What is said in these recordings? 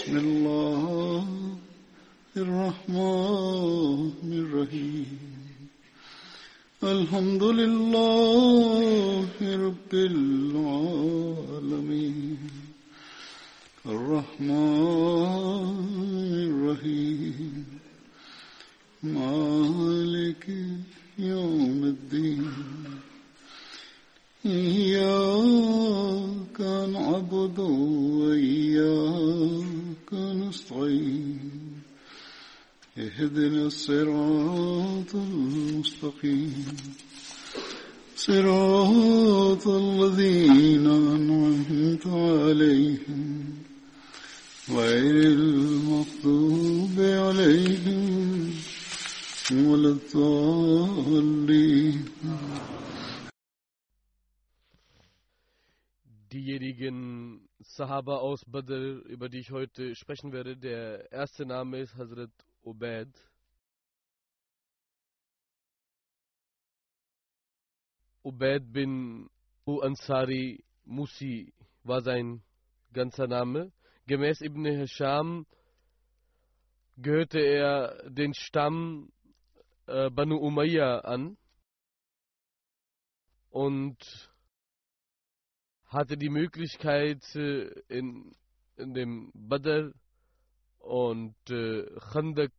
بسم الله diejenigen Sahaba aus Badr, über die ich heute sprechen werde. Der erste Name ist Hazrat Ubaid. Ubaid bin U Ansari Musi war sein ganzer Name. Gemäß Ibn Hisham gehörte er den Stamm äh, Banu Umayya an und hatte die Möglichkeit äh, in, in dem Badr und äh, Khandak,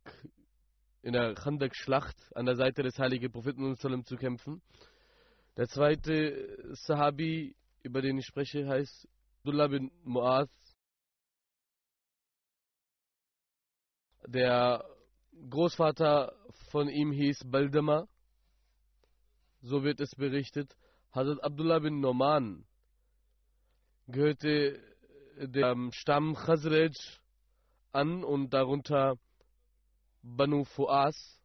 in der Khandak-Schlacht an der Seite des heiligen Propheten zu kämpfen. Der zweite Sahabi, über den ich spreche, heißt Abdullah bin Mu'az. Der Großvater von ihm hieß Baldama. So wird es berichtet. Hazrat Abdullah bin Noman gehörte dem Stamm Khazraj an und darunter Banu Fuas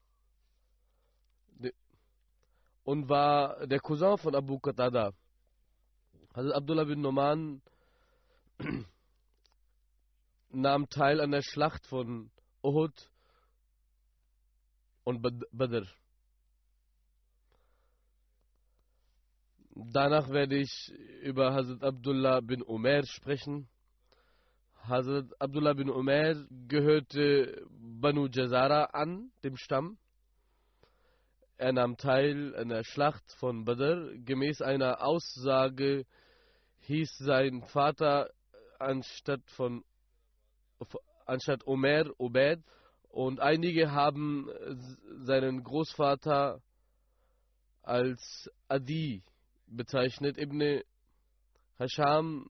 und war der Cousin von Abu Qatada. Also Abdullah bin Noman nahm teil an der Schlacht von Uhud und Badr. Danach werde ich über Hazrat Abdullah bin Umar sprechen. Hazrat Abdullah bin Umar gehörte Banu Jazara an, dem Stamm. Er nahm teil an der Schlacht von Badr. Gemäß einer Aussage hieß sein Vater anstatt von anstatt Omer Obed und einige haben seinen Großvater als Adi bezeichnet. Ibn Hasham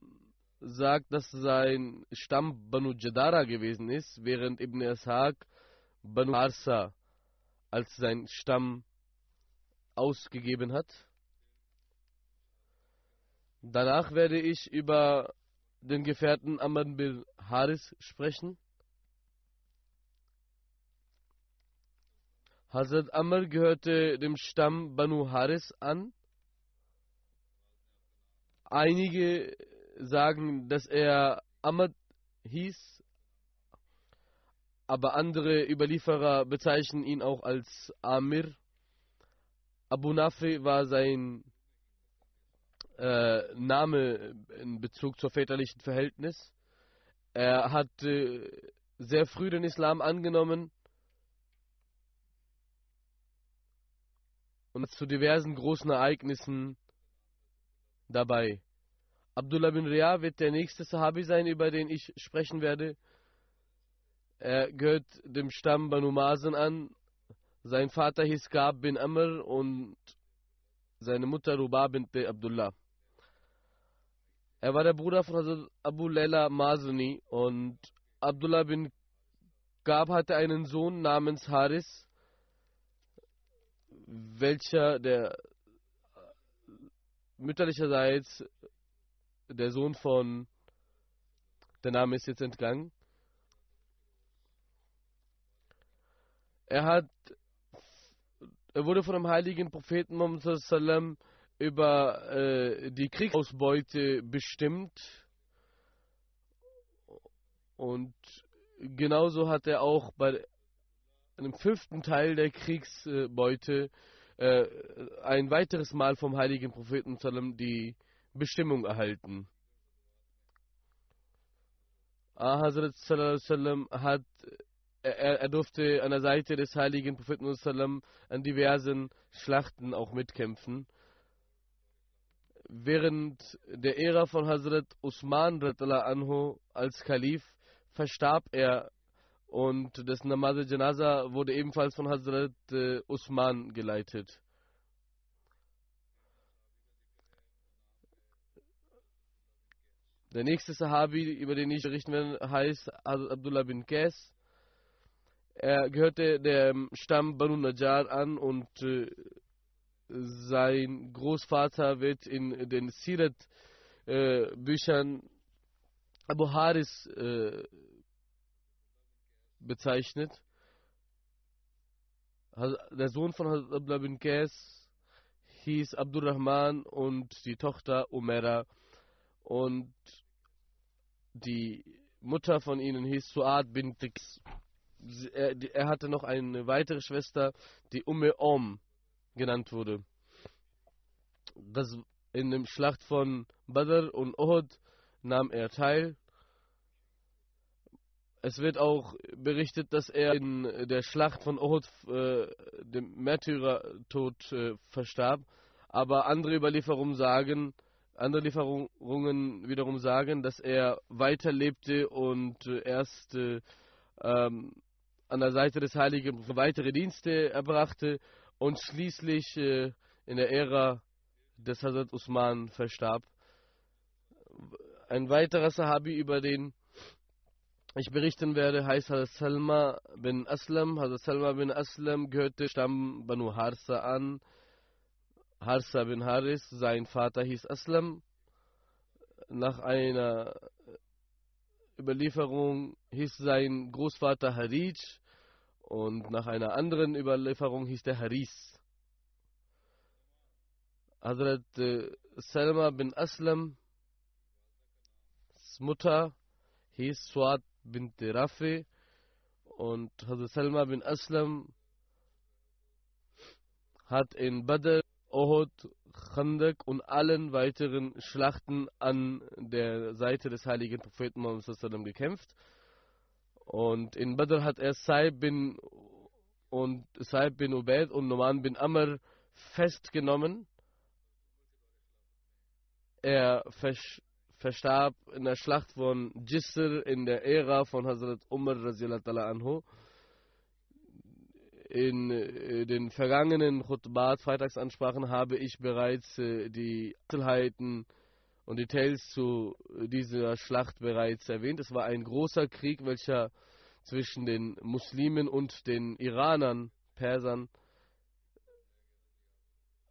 sagt, dass sein Stamm Banu Jadara gewesen ist, während Ibn Ashaq Banu Arsa als sein Stamm ausgegeben hat. Danach werde ich über den Gefährten Amr bin Haris sprechen. Hazrat Amr gehörte dem Stamm Banu Haris an. Einige sagen, dass er Ahmad hieß, aber andere Überlieferer bezeichnen ihn auch als Amir. Abu Nafi war sein äh, Name in Bezug zur väterlichen Verhältnis. Er hat äh, sehr früh den Islam angenommen und zu diversen großen Ereignissen dabei. Abdullah bin Riyah wird der nächste Sahabi sein, über den ich sprechen werde. Er gehört dem Stamm Banu Mazen an. Sein Vater hieß Gab bin Amr und seine Mutter Ruba bin Abdullah. Er war der Bruder von Abu Layla Mazuni und Abdullah bin Gab hatte einen Sohn namens Haris. welcher der mütterlicherseits der Sohn von, der Name ist jetzt entgangen, er hat, er wurde von dem heiligen Propheten Muhammad über äh, die Kriegsausbeute bestimmt. Und genauso hat er auch bei einem fünften Teil der Kriegsbeute äh, ein weiteres Mal vom heiligen Propheten die Bestimmung erhalten. Ah, Hazrat hat er, er, durfte an der Seite des heiligen Propheten an diversen Schlachten auch mitkämpfen. Während der Ära von Hazrat Usman anhu als Kalif verstarb er und das Namaz Janaza wurde ebenfalls von Hazrat äh, Usman geleitet. Der nächste Sahabi, über den ich berichten werde, heißt Abdullah bin Qais. Er gehörte dem Stamm Banu Najjar an und äh, sein Großvater wird in den Sirat-Büchern äh, Abu Haris äh, bezeichnet. Der Sohn von Abdullah bin Qais hieß Abdurrahman und die Tochter Umera und die Mutter von ihnen hieß Suad bin Tix. Er, er, hatte noch eine weitere Schwester, die Umme Om genannt wurde. Das in der Schlacht von Badr und Uhud nahm er teil es wird auch berichtet, dass er in der Schlacht von Uhud äh, dem Märtyrertod äh, verstarb. Aber andere Überlieferungen sagen, andere Lieferungen wiederum sagen, dass er weiterlebte und äh, erst äh, ähm, an der Seite des Heiligen weitere Dienste erbrachte und schließlich äh, in der Ära des Hazrat Usman verstarb. Ein weiterer Sahabi, über den ich berichten werde, heißt Hazrat Salma bin Aslam. Hazrat Salma bin Aslam gehörte Stamm Banu Harsa an. Harsa bin Haris, sein Vater hieß Aslam. Nach einer Überlieferung hieß sein Großvater Harij und nach einer anderen Überlieferung hieß der Haris. Hazrat äh, Salma bin Aslam, Mutter hieß Suad bint Rafi und Hazrat Salma bin Aslam hat in Badr, Ohud, Khandak und allen weiteren Schlachten an der Seite des heiligen Propheten Muhammad gekämpft. Und in Badr hat er Saib bin und Saib bin Ubaid und Numan bin Amr festgenommen. Er verstarb in der Schlacht von Jisr in der Ära von Hazrat Umar anhu. In äh, den vergangenen Khutbat, Freitagsansprachen, habe ich bereits äh, die Einzelheiten und Details zu dieser Schlacht bereits erwähnt. Es war ein großer Krieg, welcher zwischen den Muslimen und den Iranern, Persern,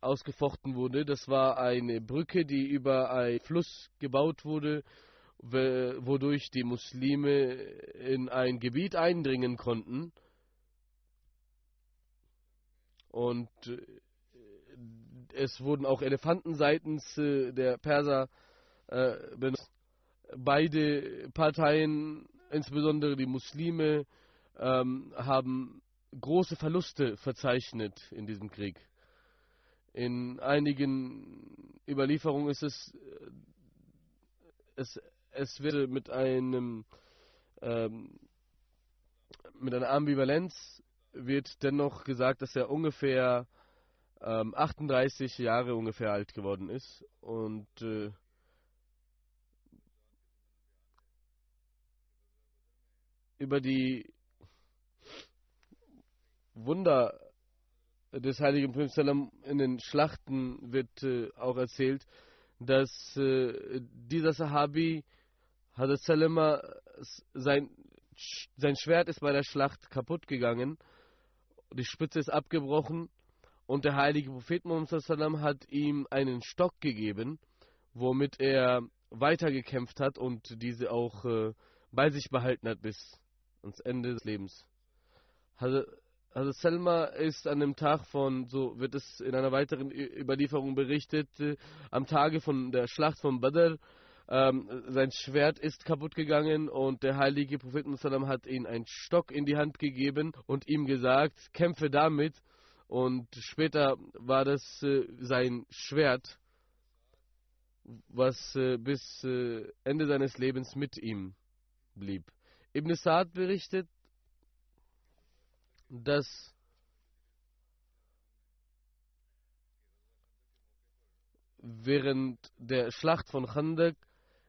ausgefochten wurde. Das war eine Brücke, die über einen Fluss gebaut wurde, wodurch die Muslime in ein Gebiet eindringen konnten. Und äh, es wurden auch Elefanten seitens äh, der Perser äh, benutzt. Beide Parteien, insbesondere die Muslime, ähm, haben große Verluste verzeichnet in diesem Krieg. In einigen Überlieferungen ist es, es, es wird mit einem ähm, mit einer Ambivalenz wird dennoch gesagt, dass er ungefähr ähm, 38 Jahre ungefähr alt geworden ist und äh, über die Wunder des heiligen Propheten in den Schlachten wird äh, auch erzählt, dass äh, dieser Sahabi, Hazrat Salama, sein, sein Schwert ist bei der Schlacht kaputt gegangen, die Spitze ist abgebrochen Und der heilige Prophet Muhammad hat ihm einen Stock gegeben, womit er weitergekämpft hat und diese auch äh, bei sich behalten hat bis ans Ende des Lebens. Also Selma ist an dem Tag von, so wird es in einer weiteren Überlieferung berichtet, äh, am Tage von der Schlacht von Badr, ähm, sein Schwert ist kaputt gegangen und der heilige Prophet hat ihm einen Stock in die Hand gegeben und ihm gesagt, kämpfe damit. Und später war das äh, sein Schwert, was äh, bis äh, Ende seines Lebens mit ihm blieb. Ibn Sa'd berichtet, dass während der Schlacht von Khandak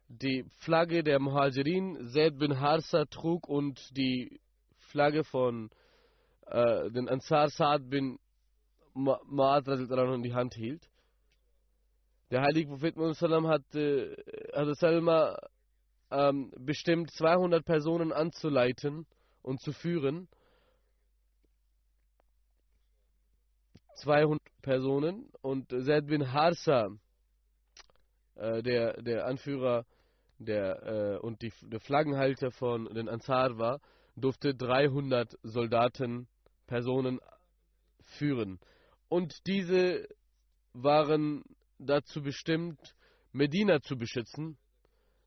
die Flagge der Muhajirin Zaid bin Harsa trug und die Flagge von äh, den Ansar Saad bin Ma'ad in die Hand hielt. Der heilige Prophet Muhammad hat, äh, Salma ähm, bestimmt 200 Personen anzuleiten und zu führen. 200 Personen und Zaid bin Harsa, äh, der, der Anführer der, äh, und die, der Flaggenhalter von den Ansar war, durfte 300 Soldaten, Personen führen. Und diese waren dazu bestimmt, Medina zu beschützen,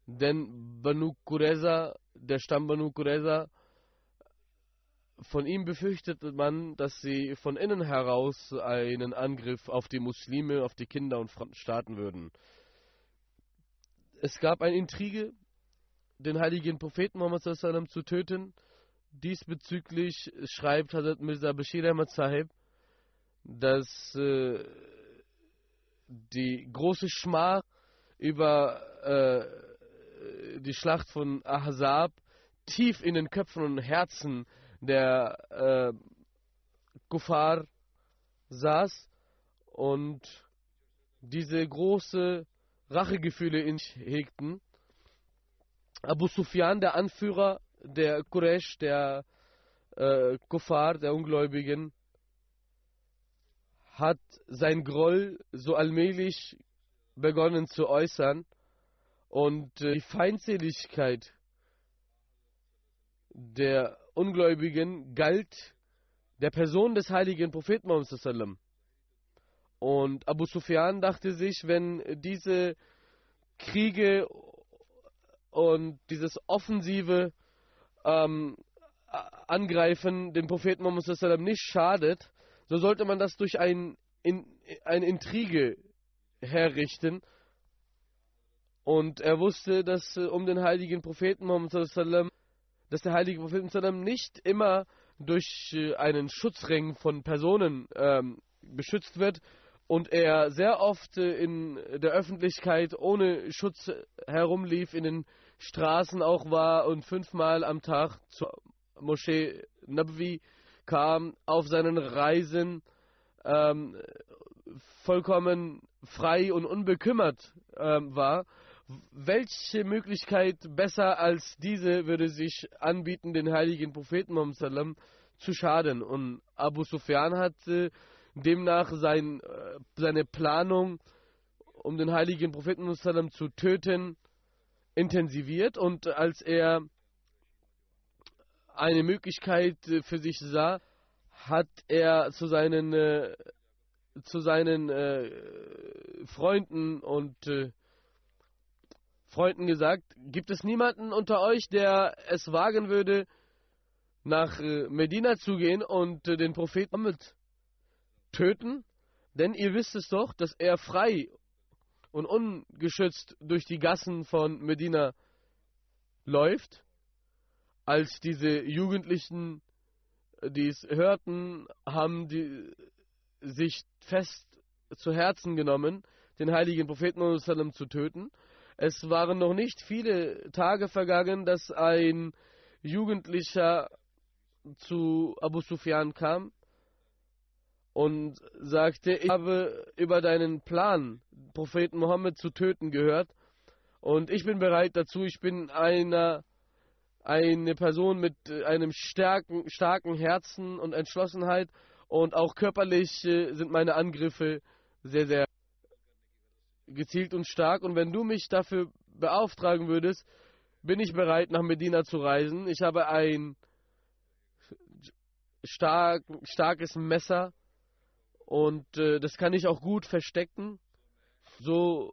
denn Banu Qureza, der Stamm Banu Qureza, von ihm befürchtete man, dass sie von innen heraus einen Angriff auf die Muslime, auf die Kinder und starten würden. Es gab eine Intrige, den heiligen Propheten Muhammad zu töten. Diesbezüglich schreibt Hazrat Mirza Bashir Ahmad Sahib, dass äh, die große Schmach über äh, die Schlacht von Ahzab tief in den Köpfen und Herzen der äh, Kuffar saß und diese große Rachegefühle in sich hegten. Abu Sufyan, der Anführer der Quraysh, der äh, Kuffar, der Ungläubigen, hat sein Groll so allmählich begonnen zu äußern und äh, die Feindseligkeit der Ungläubigen galt der Person des heiligen Propheten Muhammad und Abu Sufyan dachte sich, wenn diese Kriege und dieses offensive ähm, Angreifen den Propheten Muhammad nicht schadet, so sollte man das durch ein, in, eine Intrige herrichten. Und er wusste, dass äh, um den heiligen Propheten Muhammad dass der heilige Prophet nicht immer durch äh, einen Schutzring von Personen ähm, beschützt wird und er sehr oft äh, in der Öffentlichkeit ohne Schutz herumlief, in den Straßen auch war und fünfmal am Tag zur Moschee Nabwi kam, auf seinen Reisen ähm, vollkommen frei und unbekümmert ähm, war welche Möglichkeit besser als diese würde sich anbieten, den heiligen Propheten Muhammad zu schaden? Und Abu Sufyan hat äh, demnach sein, äh, seine Planung, um den heiligen Propheten zu töten, intensiviert. Und als er eine Möglichkeit äh, für sich sah, hat er zu seinen, äh, zu seinen äh, Freunden und äh, Freunden gesagt, gibt es niemanden unter euch, der es wagen würde, nach äh, Medina zu gehen und den Propheten Muhammad töten? Denn ihr wisst es doch, dass er frei und ungeschützt durch die Gassen von Medina läuft. Als diese Jugendlichen dies hörten, haben die sich fest zu Herzen genommen, den heiligen Propheten zu töten. Es waren noch nicht viele Tage vergangen, dass ein Jugendlicher zu Abu Sufyan kam und sagte, ich habe über deinen Plan, Propheten Mohammed zu töten, gehört und ich bin bereit dazu, ich bin einer, eine Person mit einem starken, starken Herzen und Entschlossenheit Und auch körperlich äh, sind meine Angriffe sehr, sehr gezielt und stark. Und wenn du mich dafür beauftragen würdest, bin ich bereit, nach Medina zu reisen. Ich habe ein stark, starkes Messer und äh, das kann ich auch gut verstecken. So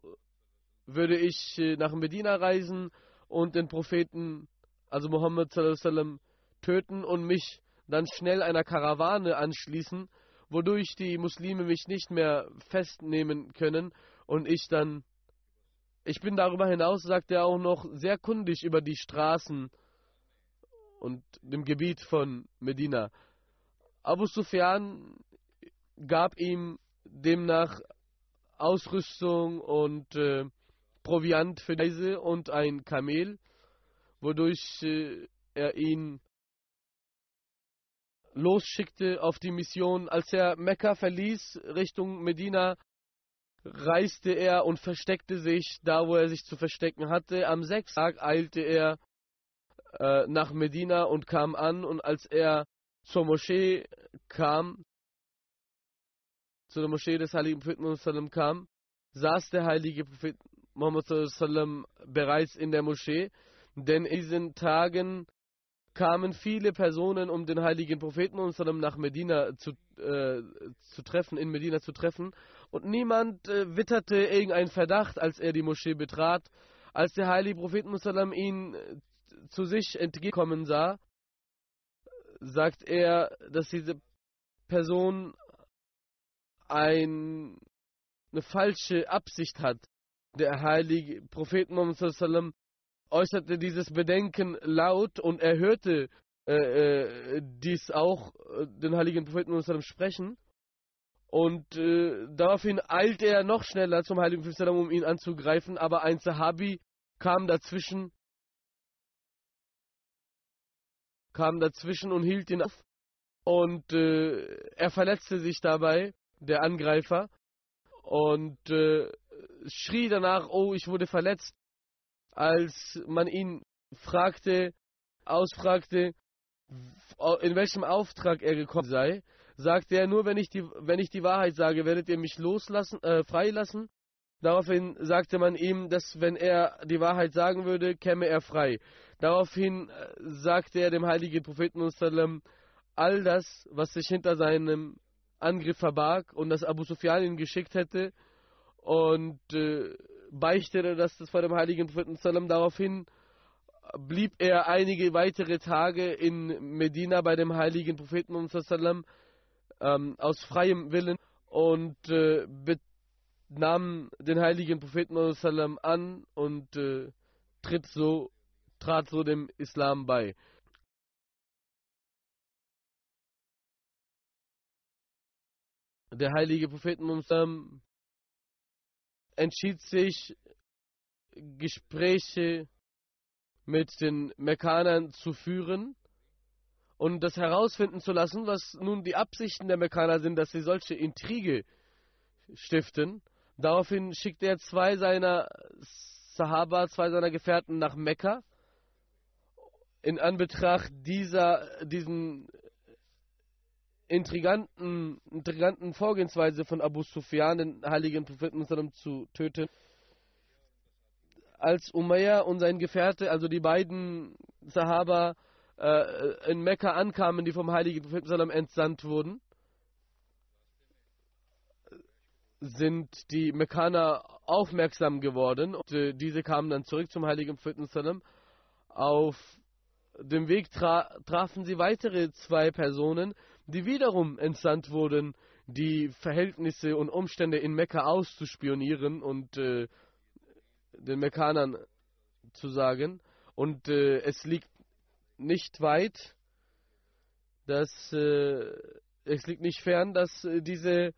würde ich äh, nach Medina reisen und den Propheten, also Muhammad sallam, töten und mich dann schnell einer Karawane anschließen, wodurch die Muslime mich nicht mehr festnehmen können und ich dann ich bin darüber hinaus, sagt er auch noch, sehr kundig über die Straßen und dem Gebiet von Medina. Abu Sufyan gab ihm demnach Ausrüstung und äh, Proviant für die Reise und ein Kamel, wodurch äh, er ihn losschickte auf die Mission. Als er Mekka verließ Richtung Medina, reiste er und versteckte sich da, wo er sich zu verstecken hatte. Am sechsten Tag eilte er äh, nach Medina und kam an und als er zur Moschee kam, zu der Moschee des heiligen Propheten kam, saß der heilige Prophet Muhammad bereits in der Moschee, denn in diesen Tagen kamen viele Personen, um den heiligen Propheten nach Medina zu, äh, zu treffen, in Medina zu treffen und niemand äh, witterte irgendeinen Verdacht, als er die Moschee betrat. Als der heilige Prophet Musallam ihn äh, zu sich entgegenkommen sah, sagt er, dass diese Person ein, eine falsche Absicht hat. Der heilige Prophet Muhammad äußerte dieses Bedenken laut und er hörte äh, äh, dies auch, äh, den heiligen Propheten Muhammad sprechen. Und äh, daraufhin eilte er noch schneller zum Heiligen Prophet, um ihn anzugreifen, aber ein Sahabi kam dazwischen, kam dazwischen und hielt ihn auf. Und äh, er verletzte sich dabei, der Angreifer, und äh, schrie danach, oh, ich wurde verletzt, als man ihn fragte, ausfragte, in welchem Auftrag er gekommen sei sagte er, nur wenn ich die, wenn ich die Wahrheit sage, werdet ihr mich loslassen, äh, freilassen. Daraufhin sagte man ihm, dass wenn er die Wahrheit sagen würde, käme er frei. Daraufhin äh, sagte er dem heiligen Propheten all das, was sich hinter seinem Angriff verbarg und dass Abu Sufyan ihn geschickt hätte und äh, beichtete das, das vor dem heiligen Propheten Daraufhin blieb er einige weitere Tage in Medina bei dem heiligen Propheten ähm, aus freiem Willen und äh, nahm den heiligen Propheten an und äh, tritt so, trat so dem Islam bei. Der heilige Prophet entschied sich, Gespräche mit den Mekkanern zu führen und das herausfinden zu lassen, was nun die Absichten der Mekkaner sind, dass sie solche Intrige stiften. Daraufhin schickt er zwei seiner Sahaba, zwei seiner Gefährten nach Mekka. In Anbetracht dieser, diesen intriganten, intriganten Vorgehensweise von Abu Sufyan, den heiligen Propheten zu töten. Als Umayyah und sein Gefährte, also die beiden Sahaba, äh, in Mekka ankamen, die vom heiligen Propheten entsandt wurden, sind die Mekkaner aufmerksam geworden und äh, diese kamen dann zurück zum heiligen Propheten Auf dem Weg tra trafen sie weitere zwei Personen, die wiederum entsandt wurden, die Verhältnisse und Umstände in Mekka auszuspionieren und äh, den Mekkanern zu sagen. Und äh, es liegt nicht weit, dass äh, es liegt nicht fern, dass äh, diese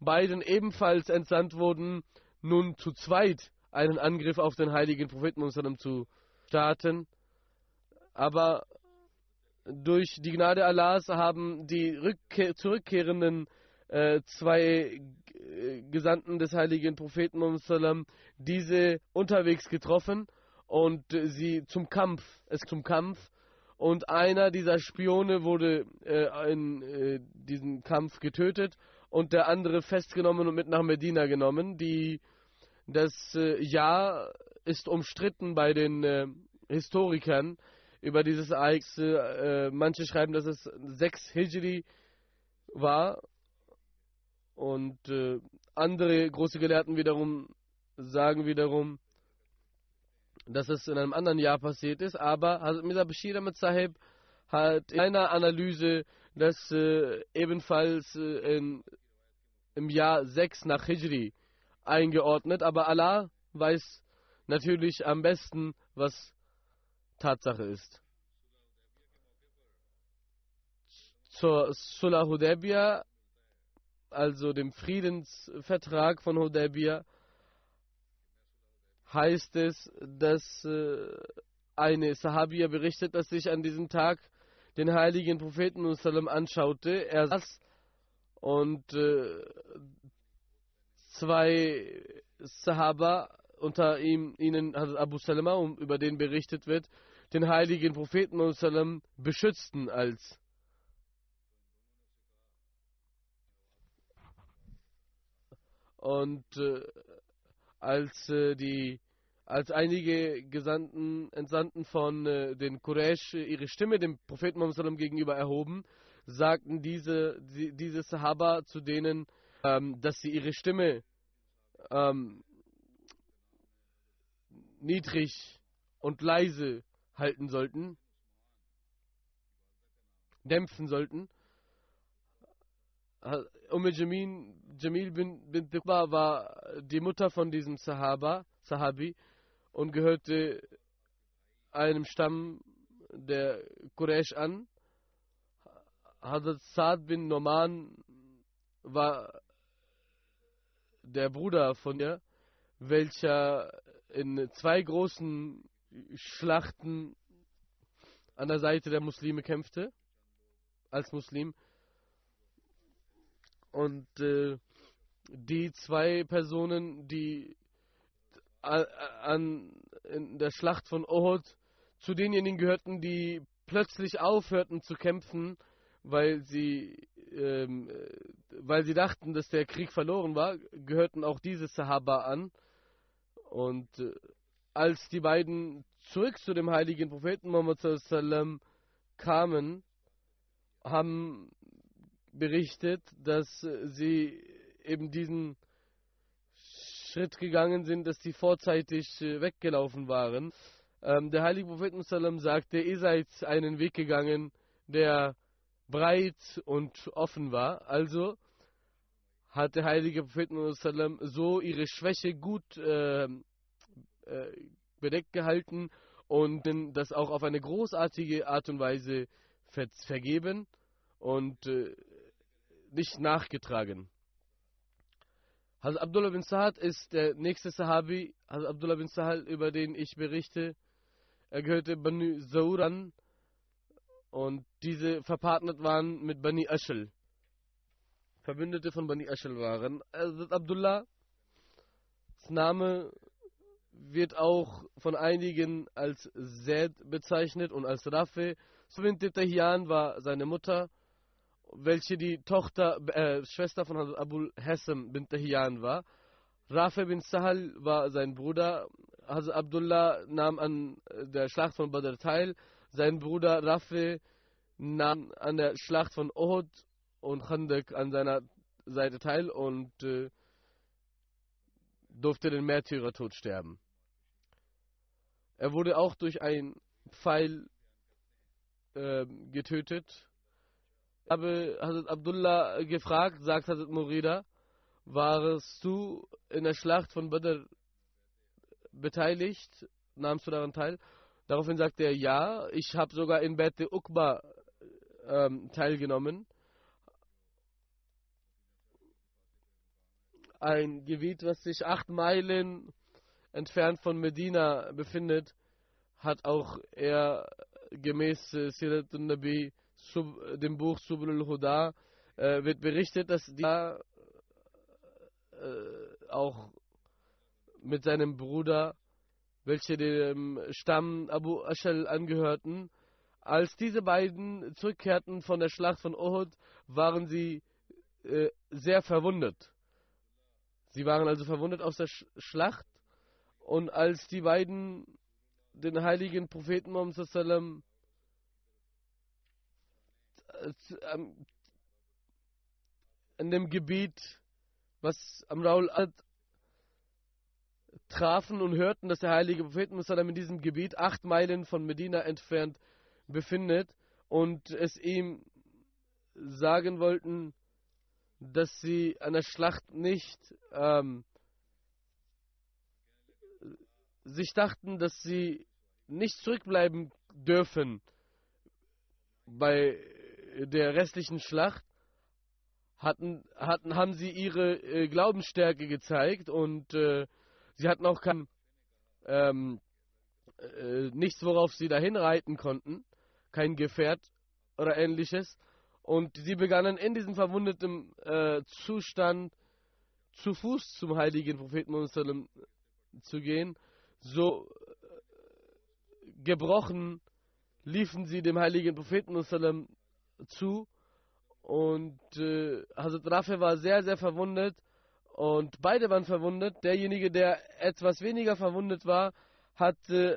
beiden ebenfalls entsandt wurden, nun zu zweit einen Angriff auf den heiligen Propheten zu starten. Aber durch die Gnade Allahs haben die Rückkehr, zurückkehrenden äh, zwei äh, Gesandten des heiligen Propheten diese unterwegs getroffen und sie zum Kampf, es zum Kampf und einer dieser Spione wurde äh, in äh, diesem Kampf getötet und der andere festgenommen und mit nach Medina genommen. Die, das äh, Jahr ist umstritten bei den äh, Historikern über dieses Ereignis. Äh, manche schreiben, dass es 6 Hijri war und äh, andere große Gelehrten wiederum sagen wiederum, dass es in einem anderen Jahr passiert ist, aber Hazrat Mirza Bashir Ahmed Sahib hat in einer Analyse das äh, ebenfalls äh, in, im Jahr 6 nach Hijri eingeordnet, aber Allah weiß natürlich am besten, was Tatsache ist. Zur Sulah Hudaybiyah, also dem Friedensvertrag von Hudaybiyah, heißt es, dass äh, eine Sahabiya berichtet, dass sich an diesem Tag den heiligen Propheten anschaute. Er saß und äh, zwei Sahaba, unter ihm, ihnen Abu Salama, über den berichtet wird, den heiligen Propheten beschützten als und äh, als äh, die als einige Gesandten, Entsandten von äh, den Quraysh ihre Stimme dem Propheten Muhammad gegenüber erhoben, sagten diese, die, diese Sahaba zu denen, ähm, dass sie ihre Stimme ähm, niedrig und leise halten sollten, dämpfen sollten. Umm Jamil, Jamil bin, bin Diqba war die Mutter von diesem Sahaba, Sahabi und gehörte einem Stamm der Quraysh an. Hazrat Saad bin Noman war der Bruder von ihr, welcher in zwei großen Schlachten an der Seite der Muslime kämpfte, als Muslim. Und äh, die zwei Personen, die an, in der Schlacht von Ohud zu denjenigen gehörten, die plötzlich aufhörten zu kämpfen, weil sie, ähm, äh, weil sie dachten, dass der Krieg verloren war, gehörten auch diese Sahaba an. Und äh, als die beiden zurück zu dem heiligen Propheten Muhammad kamen, haben berichtet, dass sie eben diesen Schritt gegangen sind, dass sie vorzeitig äh, weggelaufen waren. Ähm, der heilige Prophet sagte, ihr seid einen Weg gegangen, der breit und offen war. Also hat der heilige Prophet so ihre Schwäche gut äh, äh, bedeckt gehalten und das auch auf eine großartige Art und Weise ver vergeben und äh, nicht nachgetragen. Hazrat Abdullah bin Sahad ist der nächste Sahabi, Hazrat Abdullah bin Sahal, über den ich berichte. Er gehörte Bani Zauran und diese verpartnert waren mit Bani Ashel. Verbündete von Bani Ashel waren. Hazrat Abdullah, das Name wird auch von einigen als Zed bezeichnet und als Rafe. Subin Tahiyan war seine Mutter welche die Tochter, äh, Schwester von Abu Hassam bin Tahiyan war. Rafi bin Sahal war sein Bruder. Hazrat Abdullah nahm an der Schlacht von Badr teil. Sein Bruder Rafi nahm an der Schlacht von Uhud und Khandak an seiner Seite teil und äh, durfte den Märtyrertod sterben. Er wurde auch durch einen Pfeil äh, getötet habe Hazrat Abdullah gefragt, sagt Hazrat Murida, warst du in der Schlacht von Badr beteiligt? Nahmst du daran teil? Daraufhin sagte er, ja, ich habe sogar in Bete Uqba ähm, teilgenommen. Ein Gebiet, was sich acht Meilen entfernt von Medina befindet, hat auch er gemäß äh, Sirat Nabi dem Buch Subul Huda äh, wird berichtet, dass die äh, auch mit seinem Bruder, welche dem Stamm Abu Ashal angehörten, Als diese beiden zurückkehrten von der Schlacht von Uhud, waren sie äh, sehr verwundet. Sie waren also verwundet aus der Sch Schlacht und als die beiden den heiligen Propheten Muhammad sallam ähm, in dem Gebiet, was am Raul trafen und hörten, dass der heilige Prophet Musallam in diesem Gebiet acht Meilen von Medina entfernt befindet und es ihm sagen wollten, dass sie an der Schlacht nicht ähm, sich dachten, dass sie nicht zurückbleiben dürfen bei der restlichen Schlacht, hatten, hatten, haben sie ihre äh, Glaubensstärke gezeigt und äh, sie hatten auch kein ähm, äh, nichts, worauf sie dahin reiten konnten, kein Gefährt oder ähnliches. Und sie begannen in diesem verwundeten äh, Zustand zu Fuß zum heiligen Propheten zu gehen. So äh, gebrochen liefen sie dem heiligen Propheten zu. Und äh, Hazrat Rafi war sehr, sehr verwundet. Und beide waren verwundet. Derjenige, der etwas weniger verwundet war, hat äh,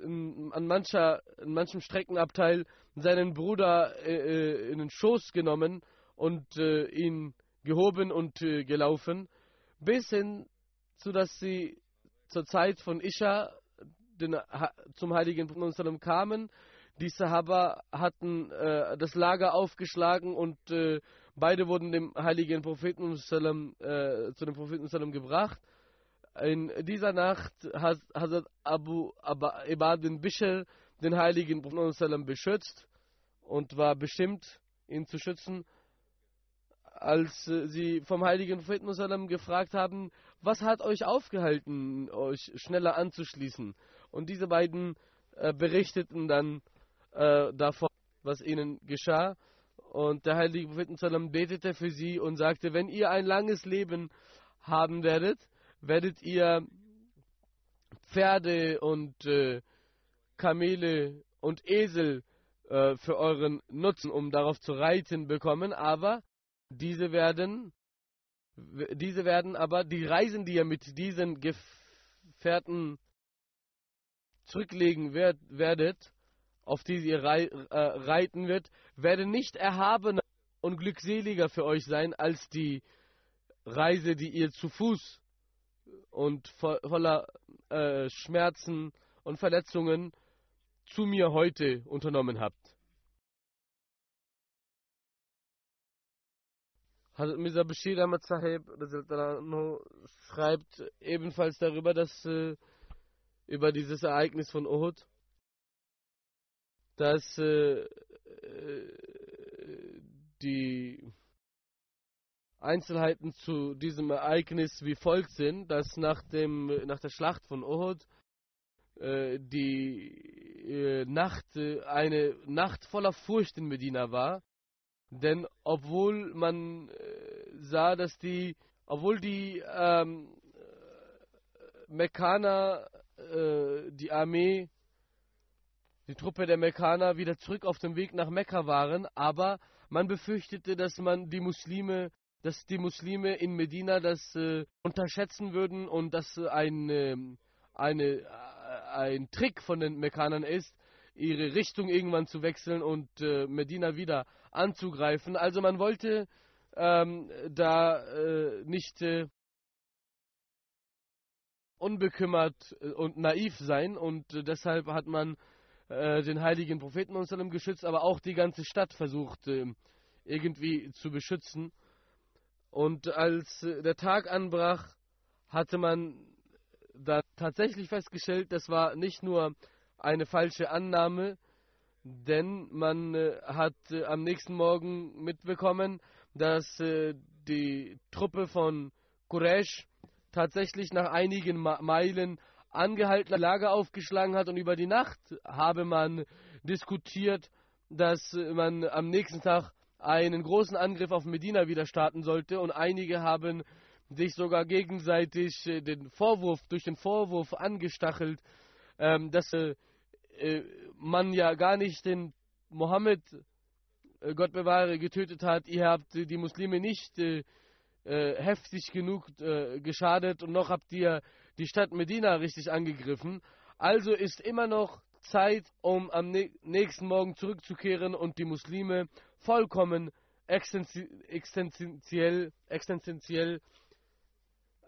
in, an, mancher, in manchem Streckenabteil seinen Bruder in den Schoß genommen und ihn gehoben und gelaufen, bis hin zu dass sie zur Zeit von Isha den, zum heiligen Prophet kamen. Die Sahaba hatten äh, das Lager aufgeschlagen und beide wurden dem heiligen Propheten zu dem Propheten gebracht in dieser Nacht hat Hazrat Abu Ibad bin Bishr den heiligen Prophet beschützt und war bestimmt, ihn zu schützen. Als äh, sie vom heiligen Propheten gefragt haben, was hat euch aufgehalten, euch schneller anzuschließen? Und diese beiden äh, berichteten dann äh, davon, was ihnen geschah. Und der heilige Prophet betete für sie und sagte, wenn ihr ein langes Leben haben werdet, werdet ihr Pferde und äh, Kamele und Esel äh, für euren Nutzen, um darauf zu reiten, bekommen, aber diese werden, diese werden aber, die Reisen, die ihr mit diesen Gefährten zurücklegen werd, werdet, auf die ihr rei äh, reiten wird, werden nicht erhabener und glückseliger für euch sein als die Reise, die ihr zu Fuß und voller äh, Schmerzen und Verletzungen zu mir heute unternommen habt. Hazrat Mirza Bashir Ahmad Sahib schreibt ebenfalls darüber, dass äh, über dieses Ereignis von Uhud, dass äh, äh die Einzelheiten zu diesem Ereignis wie folgt sind, dass nach, dem, nach der Schlacht von Uhud äh, die äh, Nacht äh, eine Nacht voller Furcht in Medina war. Denn obwohl man äh, sah, dass die, obwohl die ähm, Mekkaner, äh, die Armee, die Truppe der Mekkaner wieder zurück auf dem Weg nach Mekka waren, aber man befürchtete, dass man die Muslime dass die Muslime in Medina das äh, unterschätzen würden und dass äh, ein, äh, eine, äh, ein Trick von den Mekkanern ist, ihre Richtung irgendwann zu wechseln und äh, Medina wieder anzugreifen. Also man wollte ähm, da äh, nicht unbekümmert und naiv sein und deshalb hat man den heiligen Propheten geschützt, aber auch die ganze Stadt versucht irgendwie zu beschützen. Und als äh, der Tag anbrach, hatte man da tatsächlich festgestellt, das war nicht nur eine falsche Annahme, denn man äh, hat äh, am nächsten Morgen mitbekommen, dass die Truppe von Quraysh tatsächlich nach einigen Meilen angehalten Lager aufgeschlagen hat und über die Nacht habe man diskutiert, dass man am nächsten Tag einen großen Angriff auf Medina wieder starten sollte. Und einige haben sich sogar gegenseitig den Vorwurf, durch den Vorwurf angestachelt, ähm, dass äh, äh, man ja gar nicht den Mohammed, äh, Gott bewahre, getötet hat. Ihr habt die Muslime nicht äh, äh, heftig genug äh, geschadet und noch habt ihr die Stadt Medina richtig angegriffen. Also ist immer noch Zeit, um am nächsten Morgen zurückzukehren und die Muslime vollkommen existenziell, existenziell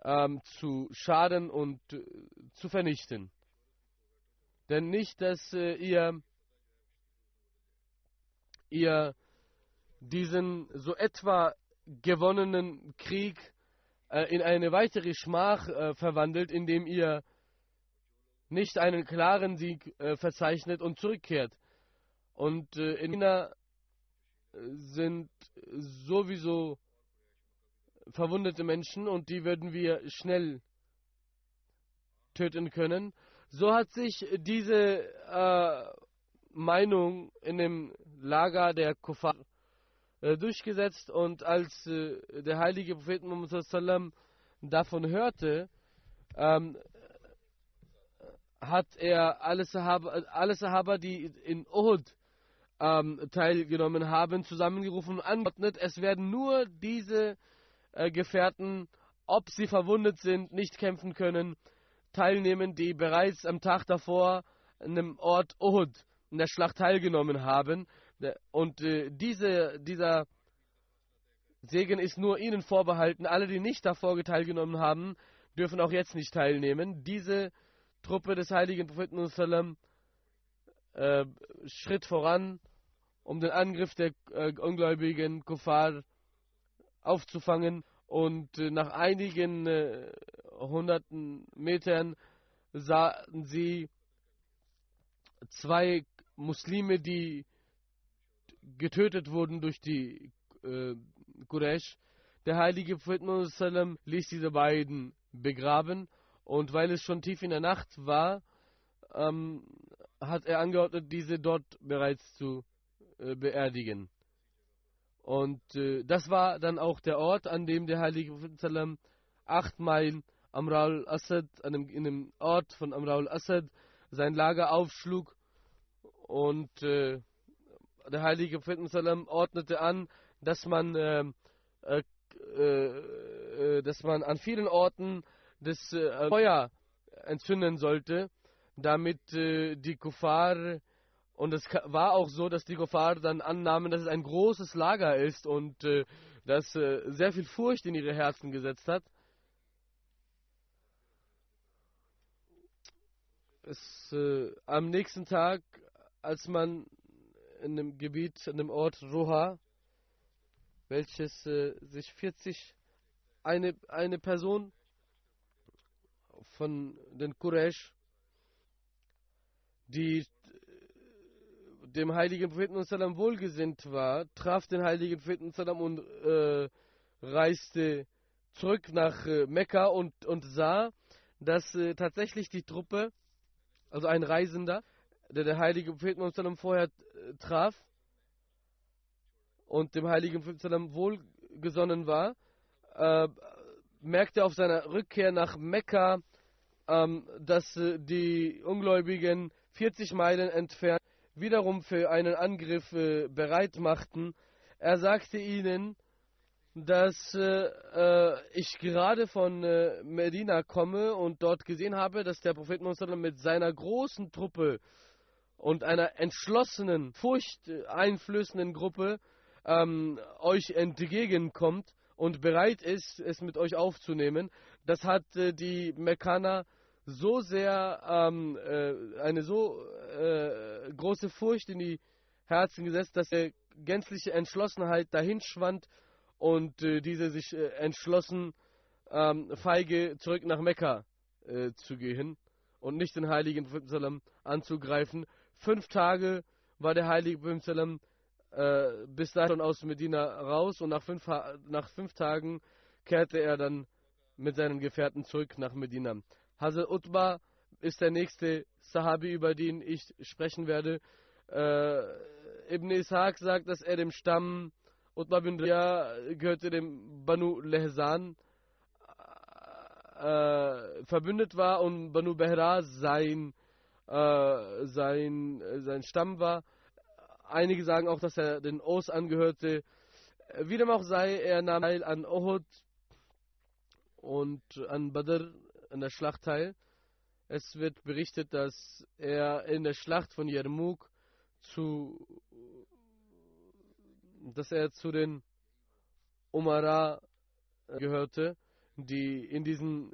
ähm, zu schaden und äh, zu vernichten. Denn nicht, dass äh, ihr, ihr diesen so etwa gewonnenen Krieg äh, in eine weitere Schmach äh, verwandelt, indem ihr nicht einen klaren Sieg verzeichnet und zurückkehrt. Und in China sind sowieso verwundete Menschen und die würden wir schnell töten können. So hat sich diese äh, Meinung in dem Lager der Kuffar äh, durchgesetzt und als äh, der heilige Prophet Muhammad davon hörte, ähm, hat er alle Sahaba, alle Sahaba die in Uhud ähm, teilgenommen haben, zusammengerufen und angeordnet, es werden nur diese äh, Gefährten, ob sie verwundet sind, nicht kämpfen können, teilnehmen, die bereits am Tag davor in dem Ort Uhud in der Schlacht teilgenommen haben. Und äh, diese, dieser Segen ist nur ihnen vorbehalten. Alle, die nicht davor teilgenommen haben, dürfen auch jetzt nicht teilnehmen. Diese Truppe des heiligen Propheten äh, Schritt voran, um den Angriff der äh, ungläubigen Kuffar aufzufangen und äh, nach einigen äh, hunderten Metern sahen sie zwei Muslime, die getötet wurden durch die äh, Quraysh. Der heilige Prophet ließ diese beiden begraben und weil es schon tief in der Nacht war, ähm, hat er angeordnet, diese dort bereits zu äh, beerdigen. Und äh, das war dann auch der Ort, an dem der heilige Prophet acht Meilen Amraul Asad, einem, in einem Ort von Amraul Asad, sein Lager aufschlug. Und äh, der heilige Prophet ordnete an, dass man, äh, äh, äh, dass man an vielen Orten das äh, Feuer entzünden sollte, damit die Kuffar und es war auch so, dass die Kuffar dann annahmen, dass es ein großes Lager ist und äh, das äh, sehr viel Furcht in ihre Herzen gesetzt hat. Es, äh, am nächsten Tag, als man in dem Gebiet, in dem Ort Roha, welches äh, sich 40 eine, eine Person von den Quraysh, die dem heiligen Propheten wohlgesinnt war, traf den heiligen Propheten und äh, reiste zurück nach äh, Mekka und, und sah, dass äh, tatsächlich die Truppe, also ein Reisender, der der heilige Propheten vorher äh, traf und dem heiligen Propheten wohlgesonnen war, äh, merkte auf seiner Rückkehr nach Mekka, ähm, dass äh, die Ungläubigen 40 Meilen entfernt wiederum für einen Angriff äh, bereit machten. Er sagte ihnen, dass äh, äh ich gerade von äh, Medina komme und dort gesehen habe, dass der Prophet Muhammad mit seiner großen Truppe und einer entschlossenen, furchteinflößenden Gruppe ähm, euch entgegenkommt und bereit ist, es mit euch aufzunehmen. Das hat äh, die Mekkaner so sehr ähm, äh, eine so äh, große Furcht in die Herzen gesetzt, dass er gänzliche Entschlossenheit dahin schwand und äh, diese sich äh, entschlossen, ähm, feige zurück nach Mekka äh, zu gehen und nicht den heiligen Prophet anzugreifen. Fünf Tage war der heilige Prophet äh, bis dahin aus Medina raus und nach fünf, nach fünf Tagen kehrte er dann mit seinen Gefährten zurück nach Medina. Hazrat Utbah ist der nächste Sahabi, über den ich sprechen werde. Äh, Ibn Ishaq sagt, dass er dem Stamm Utbah bin Riyah gehörte dem Banu Lehsan äh, verbündet war und Banu Behra sein äh, sein, sein Stamm war. Einige sagen auch, dass er den Os angehörte. Wie dem auch sei, er nahm teil an Ohud und an Badr, an der Schlacht teil. Es wird berichtet, dass er in der Schlacht von Yarmouk zu, dass er zu den Umara gehörte, die in diesen,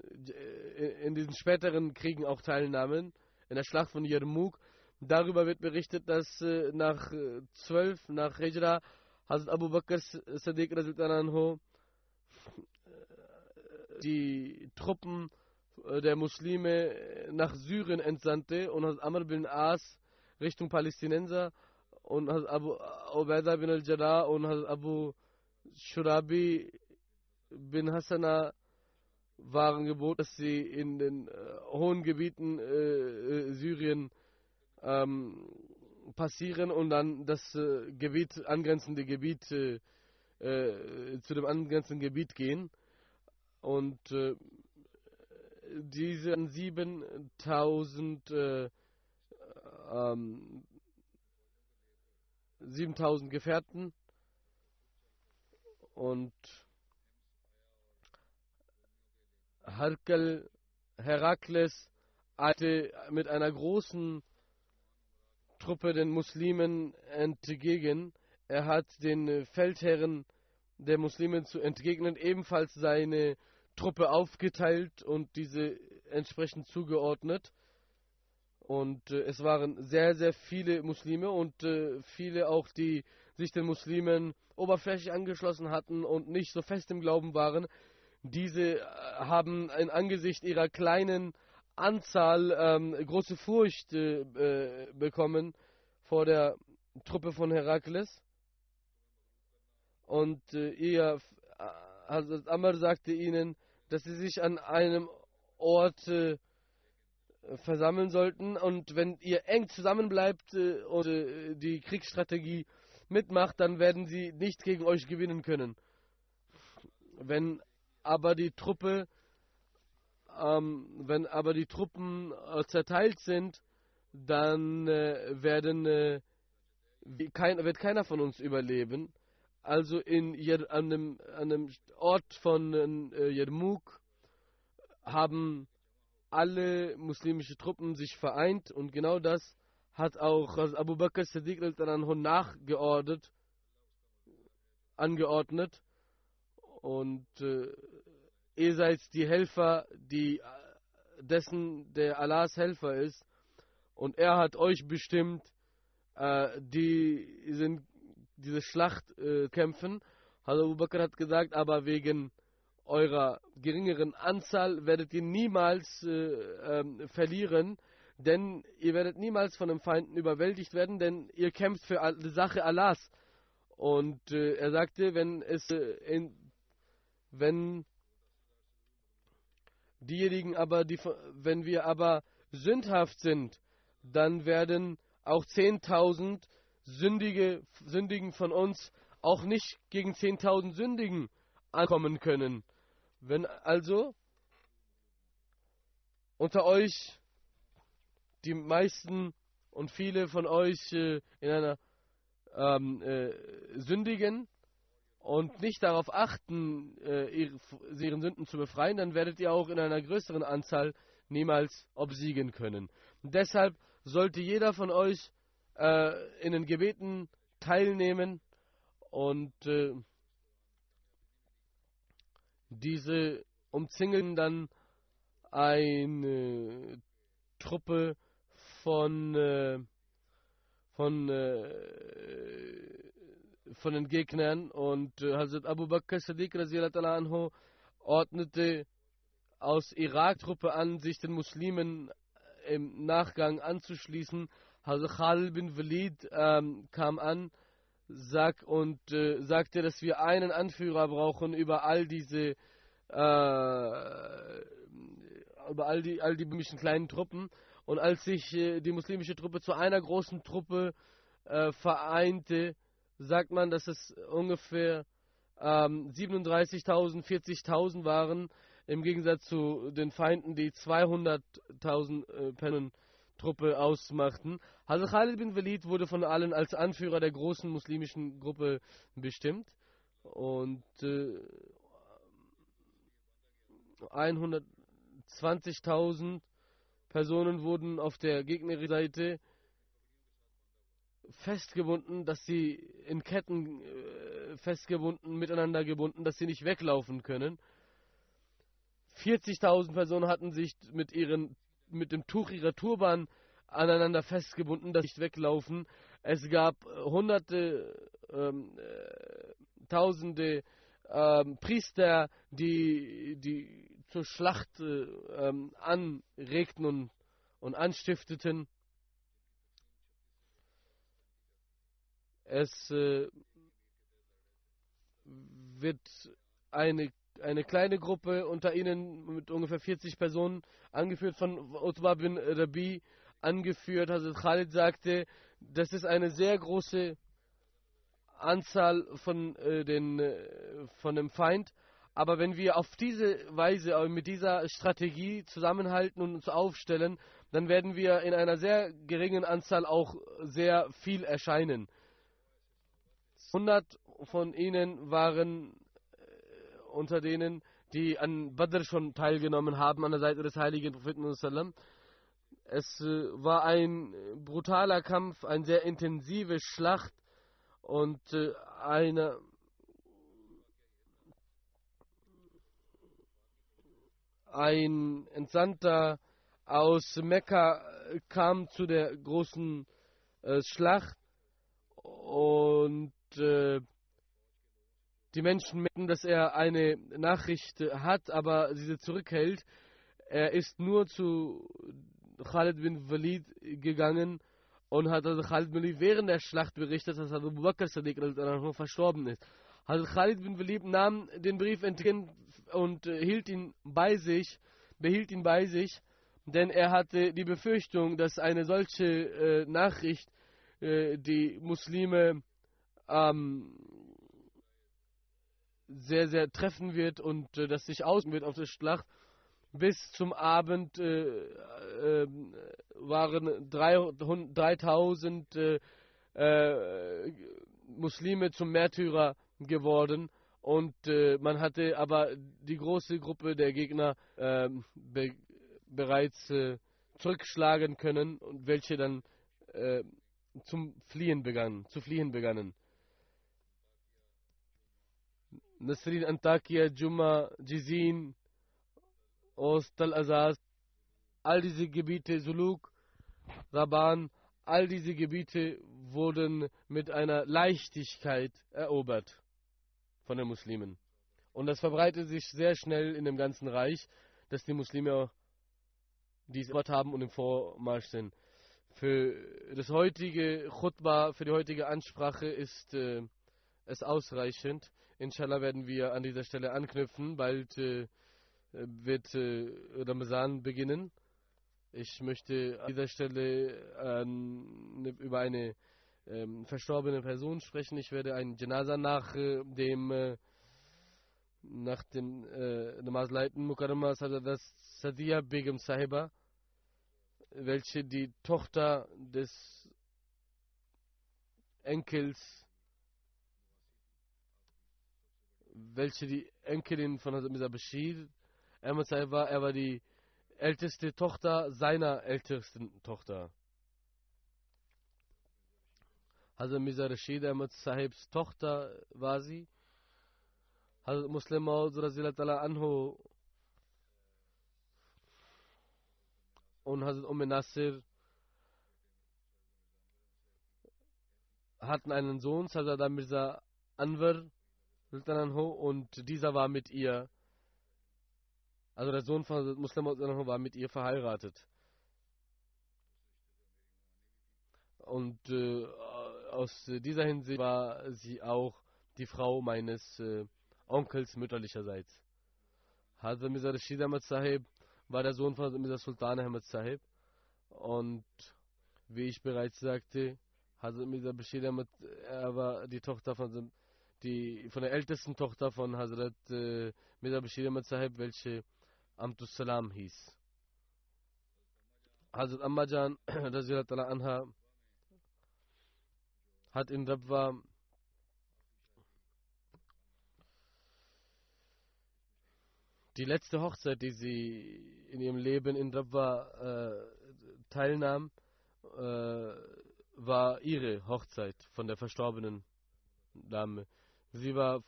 in diesen späteren Kriegen auch teilnahmen, in der Schlacht von Yarmouk. Darüber wird berichtet, dass äh, nach äh, zwölf, nach Hijra, Hazrat Abu Bakr Sadiq äh, die Truppen der Muslime nach Syrien entsandte und Hazrat Amr bin As Richtung Palästinenser und Hazrat Abu Ubaidah bin al-Jarrah und Hazrat Abu Shurabi bin Hassana waren gebot, dass sie in den äh, hohen Gebieten äh, äh, Syrien ähm, passieren und dann das äh, Gebiet, angrenzende Gebiet äh, äh, zu dem angrenzenden Gebiet gehen. Und diese 7000 ähm, 7000 Gefährten und Herkel, Herakles eilte mit einer großen Truppe den Muslimen entgegen. Er hat den Feldherren der Muslimen zu entgegnen ebenfalls seine Truppe aufgeteilt und diese entsprechend zugeordnet. Und äh, es waren sehr, sehr viele Muslime und äh, viele auch, die sich den Muslimen oberflächlich angeschlossen hatten und nicht so fest im Glauben waren. Diese äh, haben in Angesicht ihrer kleinen Anzahl ähm, große Furcht äh, äh, bekommen vor der Truppe von Herakles. Und äh, ihr, Hazrat Amr sagte ihnen, dass sie sich an einem Ort äh, versammeln sollten. Und wenn ihr eng zusammenbleibt äh, und äh, die Kriegsstrategie mitmacht, dann werden sie nicht gegen euch gewinnen können. Wenn aber die Truppe, ähm, wenn aber die Truppen äh, zerteilt sind, dann werden kein, wird keiner von uns überleben. Also in an einem, an einem Ort von äh, Yarmouk haben alle muslimische Truppen sich vereint und genau das hat auch Abu Bakr Siddiq nachgeordnet, angeordnet. Und äh, ihr seid die Helfer, die äh, dessen der Allahs Helfer ist. Und er hat euch bestimmt, äh, die sind diese Schlacht äh, kämpfen. Abu Bakr hat gesagt, aber wegen eurer geringeren Anzahl werdet ihr niemals äh, ähm, verlieren, denn ihr werdet niemals von den Feinden überwältigt werden, denn ihr kämpft für die Sache Allahs. Und äh, er sagte, wenn es äh, in, wenn diejenigen aber, die, wenn wir aber sündhaft sind, dann werden auch 10.000 Sündige, Sündigen von uns auch nicht gegen 10.000 Sündigen ankommen können. Wenn also unter euch die meisten und viele von euch äh, in einer ähm, äh, sündigen und nicht darauf achten, äh, ihre, ihren Sünden zu befreien, dann werdet ihr auch in einer größeren Anzahl niemals obsiegen können. Und deshalb sollte jeder von euch äh, in den Gebeten teilnehmen und äh, diese umzingeln dann eine Truppe von, äh, von, äh, von den Gegnern und äh, Hazrat Abu Bakr Sadiq anhu ordnete aus Irak Truppe an, sich den Muslimen im Nachgang anzuschließen. Hazrat Khalid bin Walid ähm, kam an sag, und äh, sagte, dass wir einen Anführer brauchen über all diese äh, über all die all die böhmischen kleinen Truppen. Und als sich äh, die muslimische Truppe zu einer großen Truppe äh, vereinte, sagt man, dass es ungefähr ähm, 37.000, 40.000 waren, im Gegensatz zu den Feinden, die 200.000 äh, Pennen Truppe ausmachten. Hazrat Khalid bin Walid wurde von allen als Anführer der großen muslimischen Gruppe bestimmt und äh, 120.000 Personen wurden auf der gegnerischen Seite festgebunden, dass sie in Ketten äh, festgebunden, miteinander gebunden, dass sie nicht weglaufen können. 40.000 Personen hatten sich mit, ihren, mit dem Tuch ihrer Turban aneinander festgebunden, dass sie nicht weglaufen. Es gab hunderte, ähm, äh, tausende ähm, Priester, die, die zur Schlacht äh, ähm, anregten und, und anstifteten. Es äh, wird eine, eine kleine Gruppe unter ihnen mit ungefähr 40 Personen, angeführt von Utbah bin Rabi, angeführt. Also Khalid sagte, das ist eine sehr große Anzahl von, äh, den, äh, von dem Feind. Aber wenn wir auf diese Weise, äh, mit dieser Strategie zusammenhalten und uns aufstellen, dann werden wir in einer sehr geringen Anzahl auch sehr viel erscheinen. 100 von ihnen waren unter denen, die an Badr schon teilgenommen haben, an der Seite des heiligen Propheten. Es äh, war ein brutaler Kampf, eine sehr intensive Schlacht und äh, eine ein Entsandter aus Mekka kam zu der großen äh, Schlacht und äh, die Menschen merken, dass er eine Nachricht hat, aber sie zurückhält. Er ist nur zu Khalid bin Walid gegangen und hat also Khalid bin Walid während der Schlacht berichtet, dass Abu Bakr Sadiq verstorben ist. Also Khalid bin Walid nahm den Brief entgegen und äh, hielt ihn bei sich, behielt ihn bei sich, denn er hatte die Befürchtung, dass eine solche äh, Nachricht äh, die Muslime ähm, sehr, sehr treffen wird und äh, das sich aus wird auf der Schlacht. Bis zum Abend äh, äh, waren 3000 äh, äh, Muslime zum Märtyrer geworden und äh, man hatte aber die große Gruppe der Gegner ähm, be bereits zurückschlagen können und welche dann zum Fliehen begannen, zu fliehen begannen. Nasrin Antakya, Jumma, Jizin, Ost, Tal Azaz, all diese Gebiete, Suluk, Raban, all diese Gebiete wurden mit einer Leichtigkeit erobert von den Muslimen. Und das verbreitet sich sehr schnell in dem ganzen Reich, dass die Muslime dies erobert haben und im Vormarsch sind. Für das heutige Khutbah, für die heutige Ansprache ist äh, es ausreichend. Inshallah werden wir an dieser Stelle anknüpfen. Bald äh, wird äh, Ramazan beginnen. Ich möchte an dieser Stelle äh, über eine ähm, verstorbene Person sprechen. Ich werde ein Janaza nach äh, dem äh, nach dem äh, Namaz leiten. Das Sadia Begum Sahiba, welche die Tochter des Enkels welche die Enkelin von Hazrat Bashir war. Er war die älteste Tochter seiner ältesten Tochter. Hazrat Mirza Rashid Ahmad Sahibs Tochter war sie. Hazrat Muslim Maud Anhu und Hazrat Umm Nasir hatten einen Sohn, Hazrat Mirza Anwar und dieser war mit ihr, also der Sohn von Muslim war mit ihr verheiratet. Und äh, aus dieser Hinsicht war sie auch die Frau meines äh, Onkels mütterlicherseits. Hazrat Mirza Rashid Ahmad Sahib war der Sohn von Mirza Sultan Ahmad Sahib. Und wie ich bereits sagte, Hazrat Mirza Bashir Ahmad, er war die Tochter von die von der ältesten Tochter von Hazrat äh, Mirza Sahib, welche Amtus Salam hieß. Hazrat Ammajan anha hat in Rabwa die letzte Hochzeit, die sie in ihrem Leben in Rabwa äh, teilnahm, äh, war ihre Hochzeit von der verstorbenen Dame. Sie war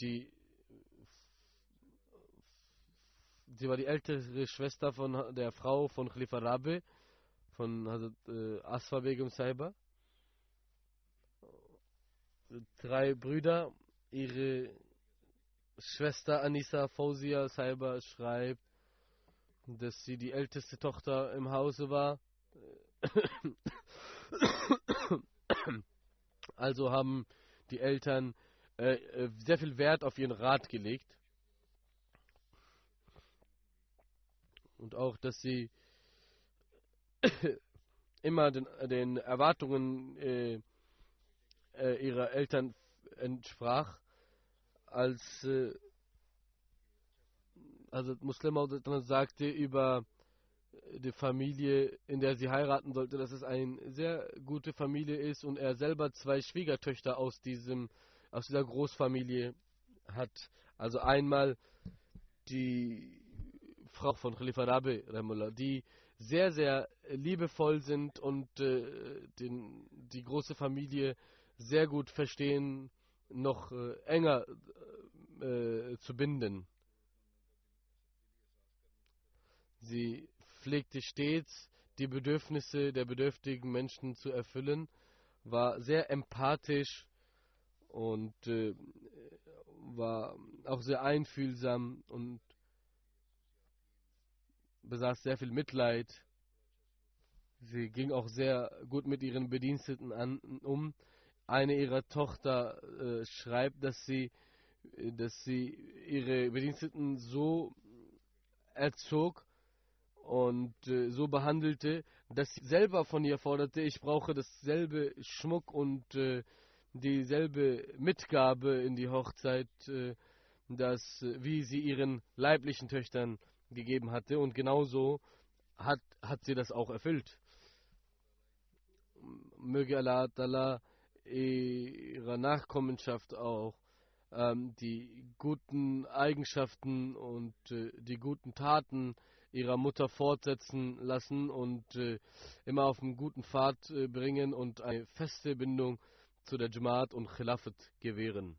die sie war die ältere Schwester von der Frau von Khalifa Rabi, von Hazrat äh, Asfa Begum Saiba. Drei Brüder, ihre Schwester Anissa Fausia Saiba schreibt, dass sie die älteste Tochter im Hause war. Also haben die Eltern äh, äh, sehr viel Wert auf ihren Rat gelegt. Und auch, dass sie immer den, den Erwartungen äh, äh, ihrer Eltern entsprach, als äh, also Muslim sagte über die Familie, in der sie heiraten sollte, dass es eine sehr gute Familie ist und er selber zwei Schwiegertöchter aus diesem aus dieser Großfamilie hat. Also einmal die Frau von Khalifa Rabi, die sehr, sehr liebevoll sind und äh, den, die große Familie sehr gut verstehen, noch äh, enger äh, zu binden. Sie pflegte stets die Bedürfnisse der bedürftigen Menschen zu erfüllen, war sehr empathisch und äh, war auch sehr einfühlsam und besaß sehr viel Mitleid. Sie ging auch sehr gut mit ihren Bediensteten an, um. Eine ihrer Tochter äh, schreibt, dass sie, dass sie ihre Bediensteten so erzog, und äh, so behandelte, dass sie selber von ihr forderte, ich brauche dasselbe Schmuck und äh, dieselbe Mitgabe in die Hochzeit, äh, das, wie sie ihren leiblichen Töchtern gegeben hatte. Und genauso hat, hat sie das auch erfüllt. Möge Allah Ta'ala ihrer Nachkommenschaft auch ähm, die guten Eigenschaften und äh, die guten Taten ihrer Mutter fortsetzen lassen und äh, immer auf einen guten Pfad äh, bringen und eine feste Bindung zu der Jamaat und Khilafat gewähren.